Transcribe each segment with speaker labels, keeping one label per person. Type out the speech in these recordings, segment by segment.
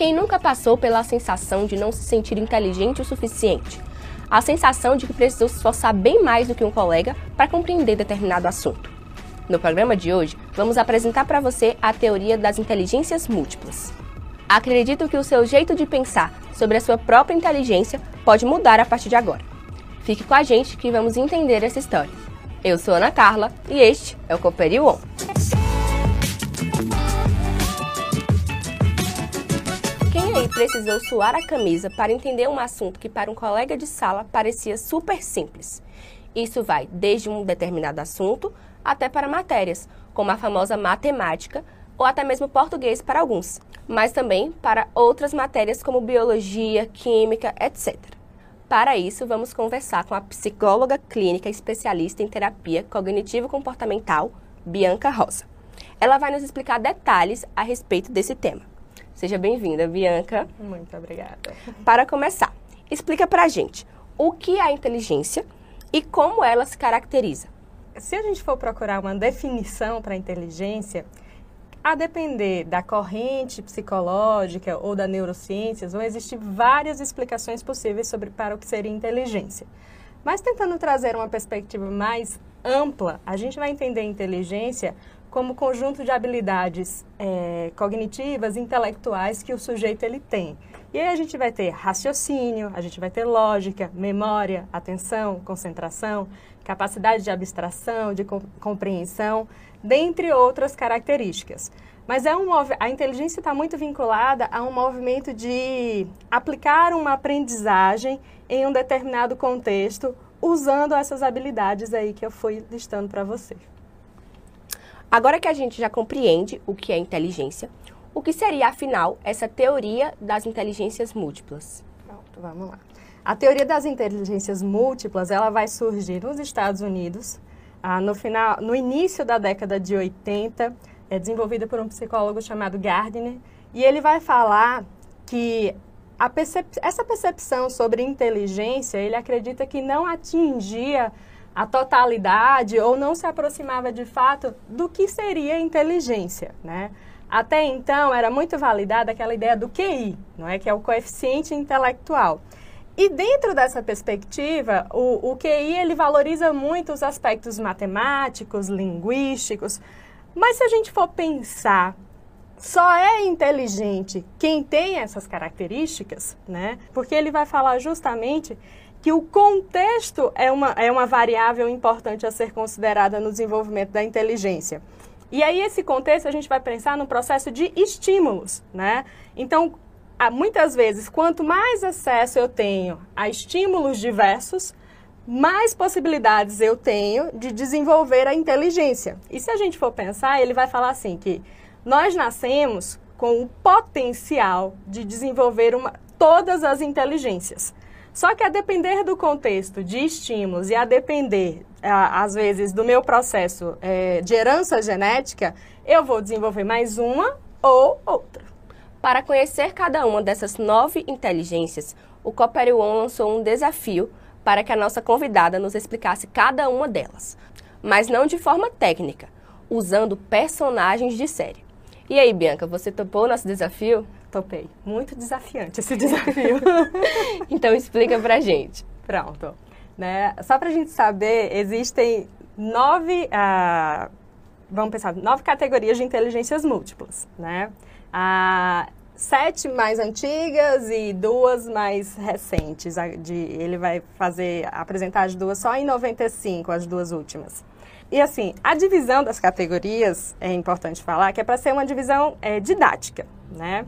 Speaker 1: Quem nunca passou pela sensação de não se sentir inteligente o suficiente? A sensação de que precisou se esforçar bem mais do que um colega para compreender determinado assunto. No programa de hoje, vamos apresentar para você a teoria das inteligências múltiplas. Acredito que o seu jeito de pensar sobre a sua própria inteligência pode mudar a partir de agora. Fique com a gente que vamos entender essa história. Eu sou Ana Carla e este é o Cooperi precisou suar a camisa para entender um assunto que para um colega de sala parecia super simples. Isso vai desde um determinado assunto até para matérias, como a famosa matemática ou até mesmo português para alguns, mas também para outras matérias como biologia, química, etc. Para isso, vamos conversar com a psicóloga clínica especialista em terapia cognitivo-comportamental, Bianca Rosa. Ela vai nos explicar detalhes a respeito desse tema. Seja bem-vinda, Bianca.
Speaker 2: Muito obrigada.
Speaker 1: Para começar, explica pra gente o que é a inteligência e como ela se caracteriza.
Speaker 2: Se a gente for procurar uma definição para inteligência, a depender da corrente psicológica ou da neurociências, vão existir várias explicações possíveis sobre para o que seria inteligência. Mas tentando trazer uma perspectiva mais ampla, a gente vai entender inteligência como conjunto de habilidades é, cognitivas, intelectuais que o sujeito ele tem. E aí a gente vai ter raciocínio, a gente vai ter lógica, memória, atenção, concentração, capacidade de abstração, de compreensão, dentre outras características. Mas é um, a inteligência está muito vinculada a um movimento de aplicar uma aprendizagem em um determinado contexto, usando essas habilidades aí que eu fui listando para você.
Speaker 1: Agora que a gente já compreende o que é inteligência, o que seria, afinal, essa teoria das inteligências múltiplas?
Speaker 2: Pronto, vamos lá. A teoria das inteligências múltiplas, ela vai surgir nos Estados Unidos, ah, no, final, no início da década de 80, é desenvolvida por um psicólogo chamado Gardner, e ele vai falar que percep essa percepção sobre inteligência, ele acredita que não atingia a totalidade ou não se aproximava de fato do que seria inteligência, né? Até então era muito validada aquela ideia do QI, não é que é o coeficiente intelectual. E dentro dessa perspectiva, o, o QI ele valoriza muito os aspectos matemáticos, linguísticos, mas se a gente for pensar só é inteligente quem tem essas características, né? Porque ele vai falar justamente que o contexto é uma, é uma variável importante a ser considerada no desenvolvimento da inteligência. E aí, esse contexto, a gente vai pensar no processo de estímulos, né? Então, muitas vezes, quanto mais acesso eu tenho a estímulos diversos, mais possibilidades eu tenho de desenvolver a inteligência. E se a gente for pensar, ele vai falar assim que nós nascemos com o potencial de desenvolver uma, todas as inteligências. Só que a depender do contexto de estímulos e a depender, às vezes, do meu processo é, de herança genética, eu vou desenvolver mais uma ou outra.
Speaker 1: Para conhecer cada uma dessas nove inteligências, o Coopere One lançou um desafio para que a nossa convidada nos explicasse cada uma delas, mas não de forma técnica, usando personagens de série. E aí, Bianca, você topou nosso desafio?
Speaker 2: Topei. Muito desafiante esse desafio.
Speaker 1: então explica pra gente.
Speaker 2: Pronto. Né? Só pra gente saber, existem nove, ah, vamos pensar, nove categorias de inteligências múltiplas, né? Ah, sete mais antigas e duas mais recentes. De, ele vai fazer, apresentar as duas só em 95, as duas últimas. E assim, a divisão das categorias, é importante falar, que é para ser uma divisão é, didática, né?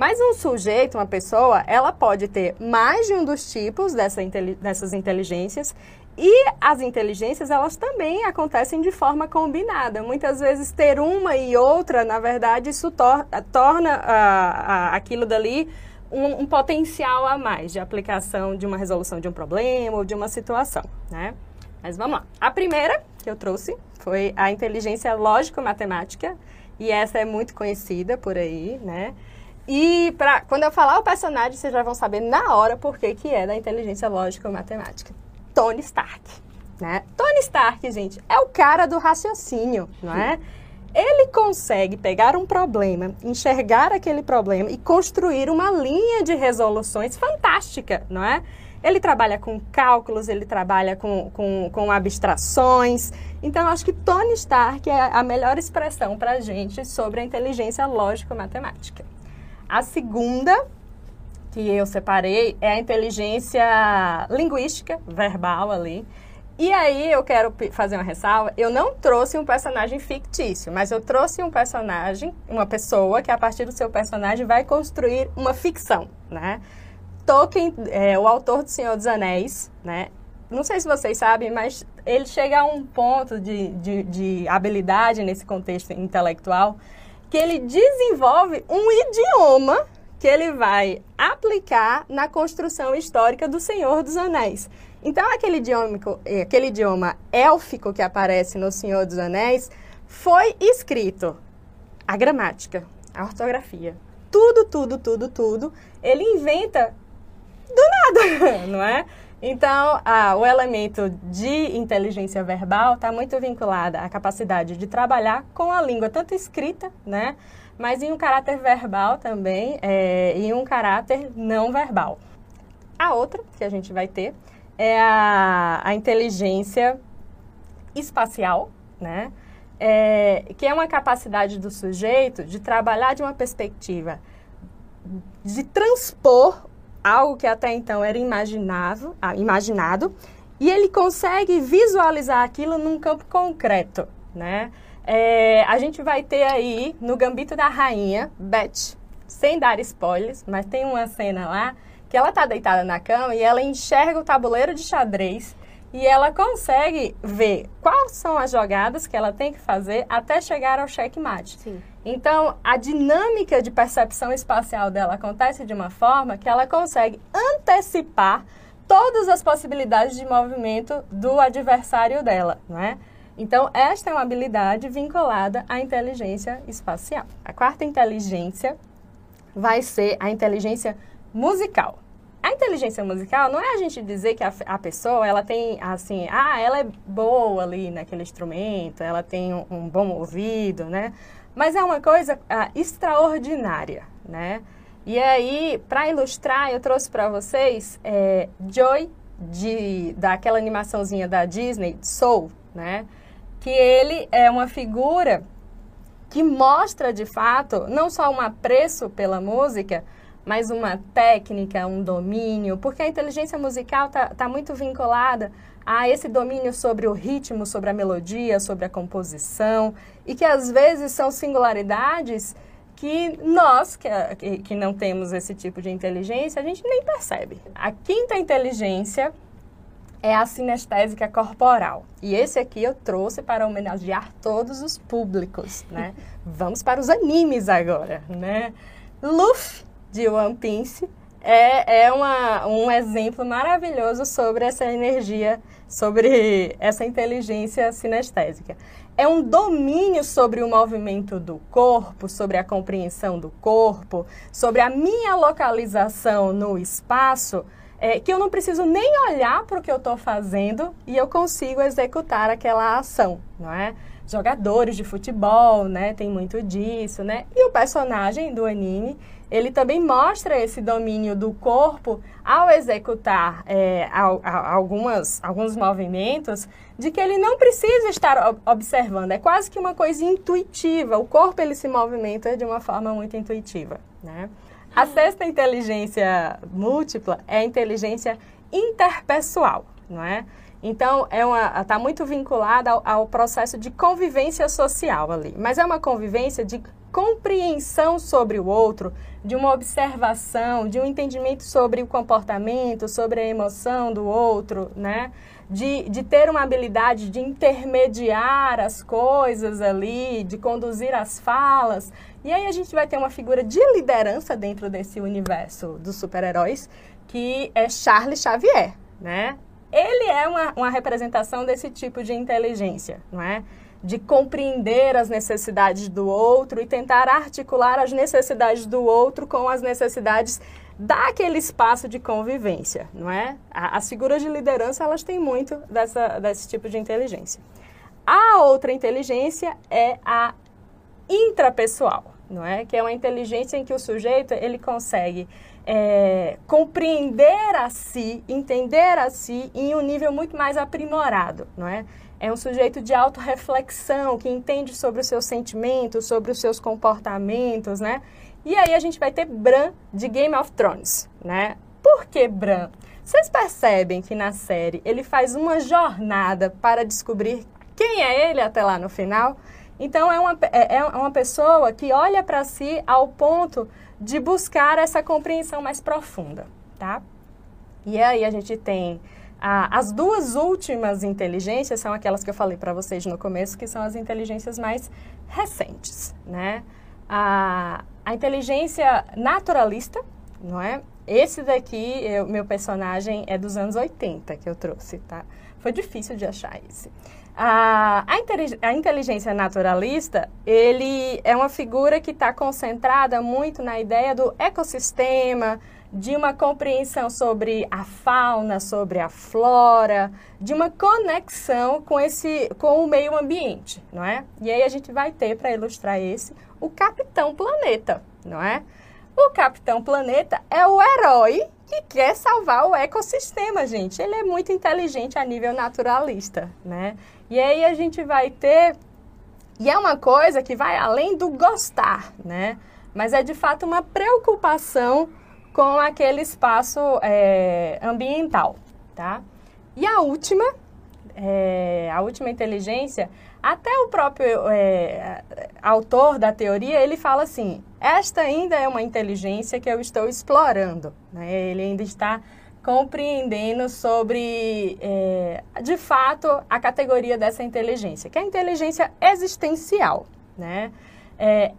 Speaker 2: Mas um sujeito, uma pessoa, ela pode ter mais de um dos tipos dessa, dessas inteligências e as inteligências, elas também acontecem de forma combinada. Muitas vezes ter uma e outra, na verdade, isso tor torna uh, uh, aquilo dali um, um, potencial a mais de aplicação de uma resolução de um problema ou de uma situação, né? Mas vamos lá. A primeira que eu trouxe foi a inteligência lógico-matemática, e essa é muito conhecida por aí, né? E pra, quando eu falar o personagem, vocês já vão saber na hora por que, é da inteligência lógica ou matemática. Tony Stark. Né? Tony Stark, gente, é o cara do raciocínio, não é? ele consegue pegar um problema, enxergar aquele problema e construir uma linha de resoluções fantástica, não é? Ele trabalha com cálculos, ele trabalha com, com, com abstrações. Então, acho que Tony Stark é a melhor expressão para a gente sobre a inteligência lógico-matemática. A segunda que eu separei é a inteligência linguística, verbal ali. E aí eu quero fazer uma ressalva. Eu não trouxe um personagem fictício, mas eu trouxe um personagem, uma pessoa que a partir do seu personagem vai construir uma ficção, né? Tolkien, é, o autor do Senhor dos Anéis, né? Não sei se vocês sabem, mas ele chega a um ponto de, de, de habilidade nesse contexto intelectual que ele desenvolve um idioma que ele vai aplicar na construção histórica do Senhor dos Anéis. Então, aquele idioma, aquele idioma élfico que aparece no Senhor dos Anéis foi escrito a gramática, a ortografia, tudo, tudo, tudo, tudo. Ele inventa do nada, não é? Então, ah, o elemento de inteligência verbal está muito vinculado à capacidade de trabalhar com a língua, tanto escrita, né? Mas em um caráter verbal também é, e um caráter não verbal. A outra que a gente vai ter é a, a inteligência espacial, né? É, que é uma capacidade do sujeito de trabalhar de uma perspectiva de transpor algo que até então era imaginável, ah, imaginado, e ele consegue visualizar aquilo num campo concreto, né? É, a gente vai ter aí no Gambito da Rainha, Beth, sem dar spoilers, mas tem uma cena lá que ela está deitada na cama e ela enxerga o tabuleiro de xadrez e ela consegue ver quais são as jogadas que ela tem que fazer até chegar ao checkmate. Sim. Então, a dinâmica de percepção espacial dela acontece de uma forma que ela consegue antecipar todas as possibilidades de movimento do adversário dela, não é? Então, esta é uma habilidade vinculada à inteligência espacial. A quarta inteligência vai ser a inteligência musical. A inteligência musical não é a gente dizer que a, a, pessoa ela tem assim, ah, ela é boa ali naquele instrumento, ela tem um, um bom ouvido, né? Mas é uma coisa ah, extraordinária, né? E aí, para ilustrar, eu trouxe para vocês é, Joy, de, daquela animaçãozinha da Disney, Soul, né? Que ele é uma figura que mostra, de fato, não só um apreço pela música, mas uma técnica, um domínio, porque a inteligência musical está tá muito vinculada a esse domínio sobre o ritmo, sobre a melodia, sobre a composição, e que às vezes são singularidades que nós, que, que não temos esse tipo de inteligência, a gente nem percebe. A quinta inteligência é a sinestésica corporal. E esse aqui eu trouxe para homenagear todos os públicos, né? Vamos para os animes agora, né? Luffy de One Piece é, é uma, um exemplo maravilhoso sobre essa energia, sobre essa inteligência sinestésica. É um domínio sobre o movimento do corpo, sobre a compreensão do corpo, sobre a minha localização no espaço, é, que eu não preciso nem olhar para o que eu estou fazendo e eu consigo executar aquela ação, não é? Jogadores de futebol, né, tem muito disso, né? E o personagem do anime ele também mostra esse domínio do corpo ao executar é, algumas, alguns movimentos, de que ele não precisa estar observando, é quase que uma coisa intuitiva. O corpo ele se movimenta de uma forma muito intuitiva. Né? A sexta inteligência múltipla é a inteligência interpessoal, não é? Então, é está muito vinculada ao, ao, processo de convivência social ali. Mas é uma convivência de compreensão sobre o outro, de uma observação, de um entendimento sobre o comportamento, sobre a emoção do outro, né? De, de ter uma habilidade de intermediar as coisas ali, de conduzir as falas. E aí a gente vai ter uma figura de liderança dentro desse universo dos super-heróis, que é Charles Xavier, né? Ele é uma, uma representação desse tipo de inteligência, não é? de compreender as necessidades do outro e tentar articular as necessidades do outro com as necessidades daquele espaço de convivência, não é? As figuras de liderança, elas têm muito dessa, desse tipo de inteligência. A outra inteligência é a intrapessoal, não é? Que é uma inteligência em que o sujeito ele consegue é, compreender a si, entender a si em um nível muito mais aprimorado, não é? É um sujeito de autorreflexão, que entende sobre os seus sentimentos, sobre os seus comportamentos, né? E aí a gente vai ter Bran de Game of Thrones, né? Por que Bran? Vocês percebem que na série ele faz uma jornada para descobrir quem é ele até lá no final? Então, é uma, é, é uma pessoa que olha para si ao ponto de buscar essa compreensão mais profunda, tá? E aí a gente tem ah, as duas últimas inteligências são aquelas que eu falei para vocês no começo, que são as inteligências mais recentes, né? A, a inteligência naturalista, não é? Esse daqui, eu, meu personagem é dos anos 80 que eu trouxe, tá? Foi difícil de achar esse. A, a, inteligência naturalista, ele é uma figura que está concentrada muito na ideia do ecossistema, de uma compreensão sobre a fauna, sobre a flora, de uma conexão com esse com o meio ambiente, não é? E aí a gente vai ter para ilustrar esse o Capitão Planeta, não é? O Capitão Planeta é o herói que quer salvar o ecossistema, gente. Ele é muito inteligente a nível naturalista, né? E aí a gente vai ter. E é uma coisa que vai além do gostar, né? Mas é de fato uma preocupação com aquele espaço é, ambiental, tá? E a última, é, a última inteligência, até o próprio é, autor da teoria, ele fala assim, esta ainda é uma inteligência que eu estou explorando, né? Ele ainda está compreendendo sobre, é, de fato, a categoria dessa inteligência, que é a inteligência existencial, né? É,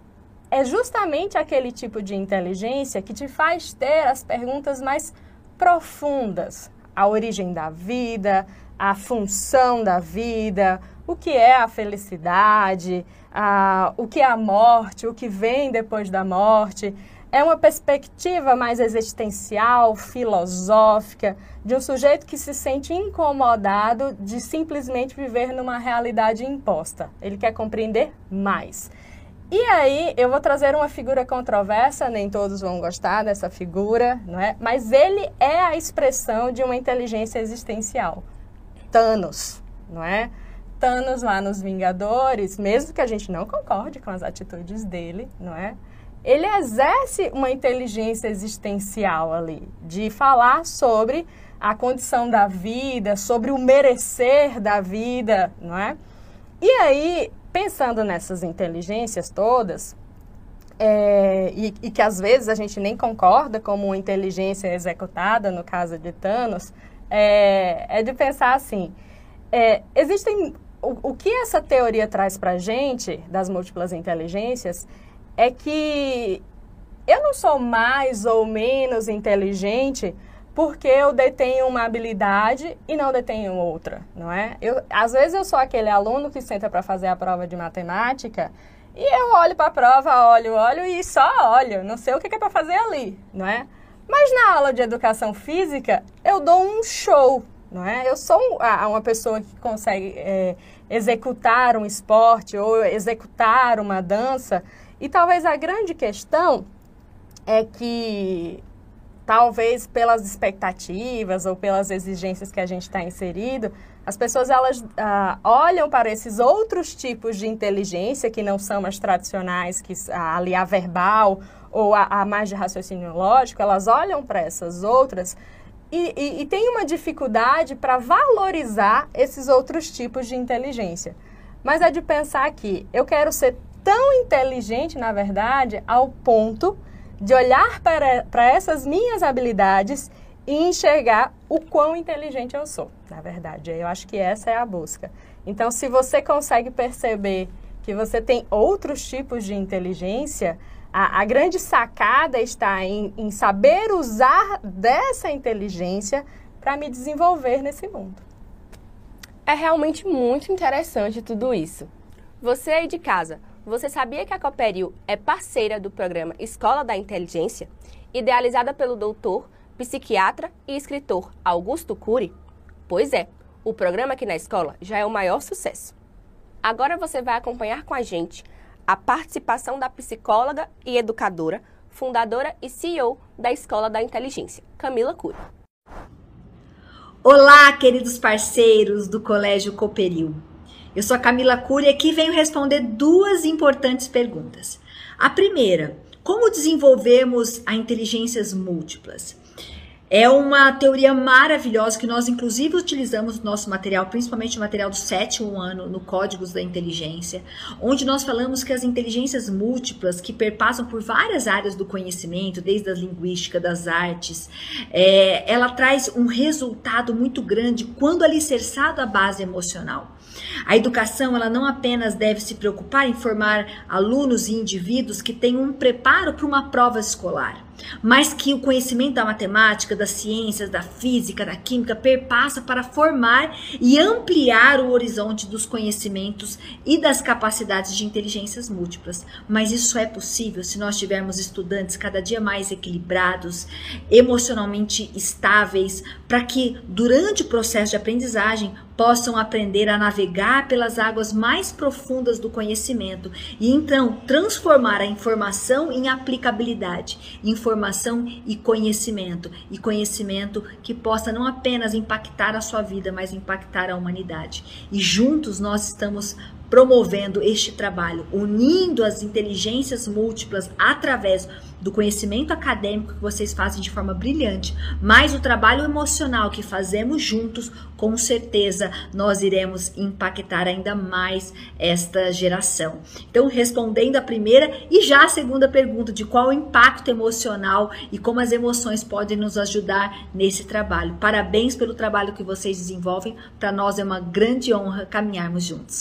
Speaker 2: é justamente aquele tipo de inteligência que te faz ter as perguntas mais profundas, a origem da vida, a função da vida, o que é a felicidade, a, o que é a morte, o que vem depois da morte é uma perspectiva mais existencial, filosófica, de um sujeito que se sente incomodado de simplesmente viver numa realidade imposta. Ele quer compreender mais. E aí, eu vou trazer uma figura controversa, nem todos vão gostar dessa figura, não é? Mas ele é a expressão de uma inteligência existencial. Thanos, não é? Thanos lá nos Vingadores, mesmo que a gente não concorde com as atitudes dele, não é? ele exerce uma inteligência existencial ali, de falar sobre a condição da vida, sobre o merecer da vida, não é? E aí, pensando nessas inteligências todas, é, e, e, que às vezes a gente nem concorda como inteligência executada, no caso de Thanos, é, é de pensar assim, é, existem... O, o que essa teoria traz para a gente, das múltiplas inteligências, é que eu não sou mais ou menos inteligente porque eu detenho uma habilidade e não detenho outra, não é? Eu, às vezes eu sou aquele aluno que senta para fazer a prova de matemática e eu olho para a prova, olho, olho e só olho, não sei o que é para fazer ali, não é? Mas na aula de educação física eu dou um show, não é? Eu sou uma pessoa que consegue é, executar um esporte ou executar uma dança e talvez a grande questão é que, talvez pelas expectativas ou pelas exigências que a gente está inserido, as pessoas elas ah, olham para esses outros tipos de inteligência que não são as tradicionais, que ali a verbal ou a, a mais de raciocínio lógico, elas olham para essas outras e, e, e tem uma dificuldade para valorizar esses outros tipos de inteligência. Mas é de pensar que eu quero ser tão inteligente, na verdade, ao ponto de olhar para, para essas minhas habilidades e enxergar o quão inteligente eu sou, na verdade. Eu acho que essa é a busca. Então, se você consegue perceber que você tem outros tipos de inteligência, a, a grande sacada está em, em saber usar dessa inteligência para me desenvolver nesse mundo.
Speaker 1: É realmente muito interessante tudo isso. Você aí de casa, você sabia que a Cooperil é parceira do programa Escola da Inteligência, idealizada pelo doutor, psiquiatra e escritor Augusto Cury? Pois é, o programa aqui na escola já é o maior sucesso. Agora você vai acompanhar com a gente a participação da psicóloga e educadora, fundadora e CEO da Escola da Inteligência, Camila Cury.
Speaker 3: Olá, queridos parceiros do Colégio Cooperil. Eu sou a Camila Cury e aqui venho responder duas importantes perguntas. A primeira, como desenvolvemos a inteligências múltiplas? É uma teoria maravilhosa que nós, inclusive, utilizamos no nosso material, principalmente o material do sétimo ano, no Códigos da Inteligência, onde nós falamos que as inteligências múltiplas, que perpassam por várias áreas do conhecimento, desde a linguística, das artes, é, ela traz um resultado muito grande quando alicerçado à base emocional. A educação, ela não apenas deve se preocupar em formar alunos e indivíduos que tenham um preparo para uma prova escolar mas que o conhecimento da matemática, das ciências, da física, da química perpassa para formar e ampliar o horizonte dos conhecimentos e das capacidades de inteligências múltiplas. Mas isso é possível se nós tivermos estudantes cada dia mais equilibrados, emocionalmente estáveis, para que durante o processo de aprendizagem possam aprender a navegar pelas águas mais profundas do conhecimento e então transformar a informação em aplicabilidade, informação e conhecimento, e conhecimento que possa não apenas impactar a sua vida, mas impactar a humanidade. E juntos nós estamos promovendo este trabalho, unindo as inteligências múltiplas através do conhecimento acadêmico que vocês fazem de forma brilhante, mas o trabalho emocional que fazemos juntos, com certeza nós iremos impactar ainda mais esta geração. Então, respondendo a primeira e já a segunda pergunta de qual o impacto emocional e como as emoções podem nos ajudar nesse trabalho. Parabéns pelo trabalho que vocês desenvolvem. Para nós é uma grande honra caminharmos juntos.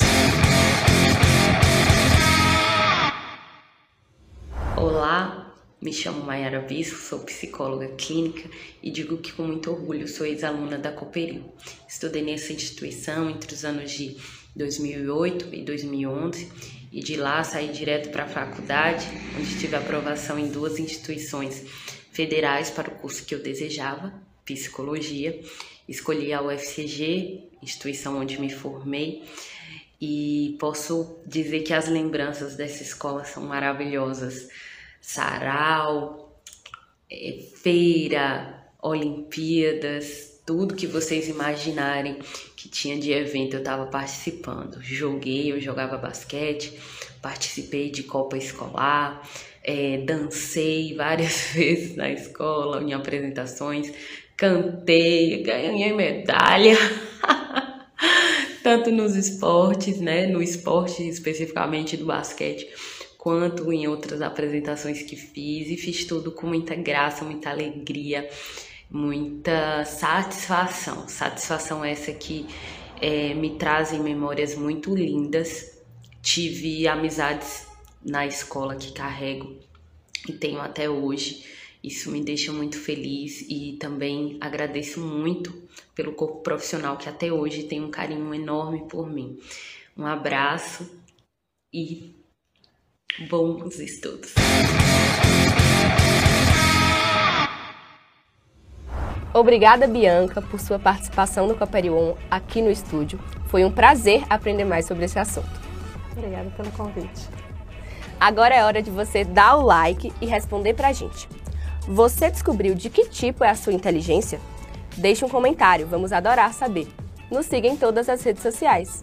Speaker 4: Me chamo Mayara Bispo, sou psicóloga clínica e digo que com muito orgulho sou ex-aluna da Cooperil. Estudei nessa instituição entre os anos de 2008 e 2011 e de lá saí direto para a faculdade, onde tive aprovação em duas instituições federais para o curso que eu desejava, psicologia. Escolhi a UFCG, instituição onde me formei, e posso dizer que as lembranças dessa escola são maravilhosas sarau, é, feira, Olimpíadas, tudo que vocês imaginarem que tinha de evento eu estava participando. Joguei, eu jogava basquete, participei de Copa Escolar, é, dancei várias vezes na escola, em apresentações, cantei, ganhei medalha. Tanto nos esportes, né? No esporte especificamente do basquete quanto em outras apresentações que fiz e fiz tudo com muita graça, muita alegria, muita satisfação. Satisfação essa que é, me trazem memórias muito lindas. Tive amizades na escola que carrego e tenho até hoje. Isso me deixa muito feliz e também agradeço muito pelo corpo profissional que até hoje tem um carinho enorme por mim. Um abraço e bons estudos.
Speaker 1: Obrigada, Bianca, por sua participação no Coperion aqui no estúdio. Foi um prazer aprender mais sobre esse assunto.
Speaker 2: Obrigada pelo convite.
Speaker 1: Agora é hora de você dar o like e responder pra gente. Você descobriu de que tipo é a sua inteligência? Deixe um comentário, vamos adorar saber. Nos siga em todas as redes sociais.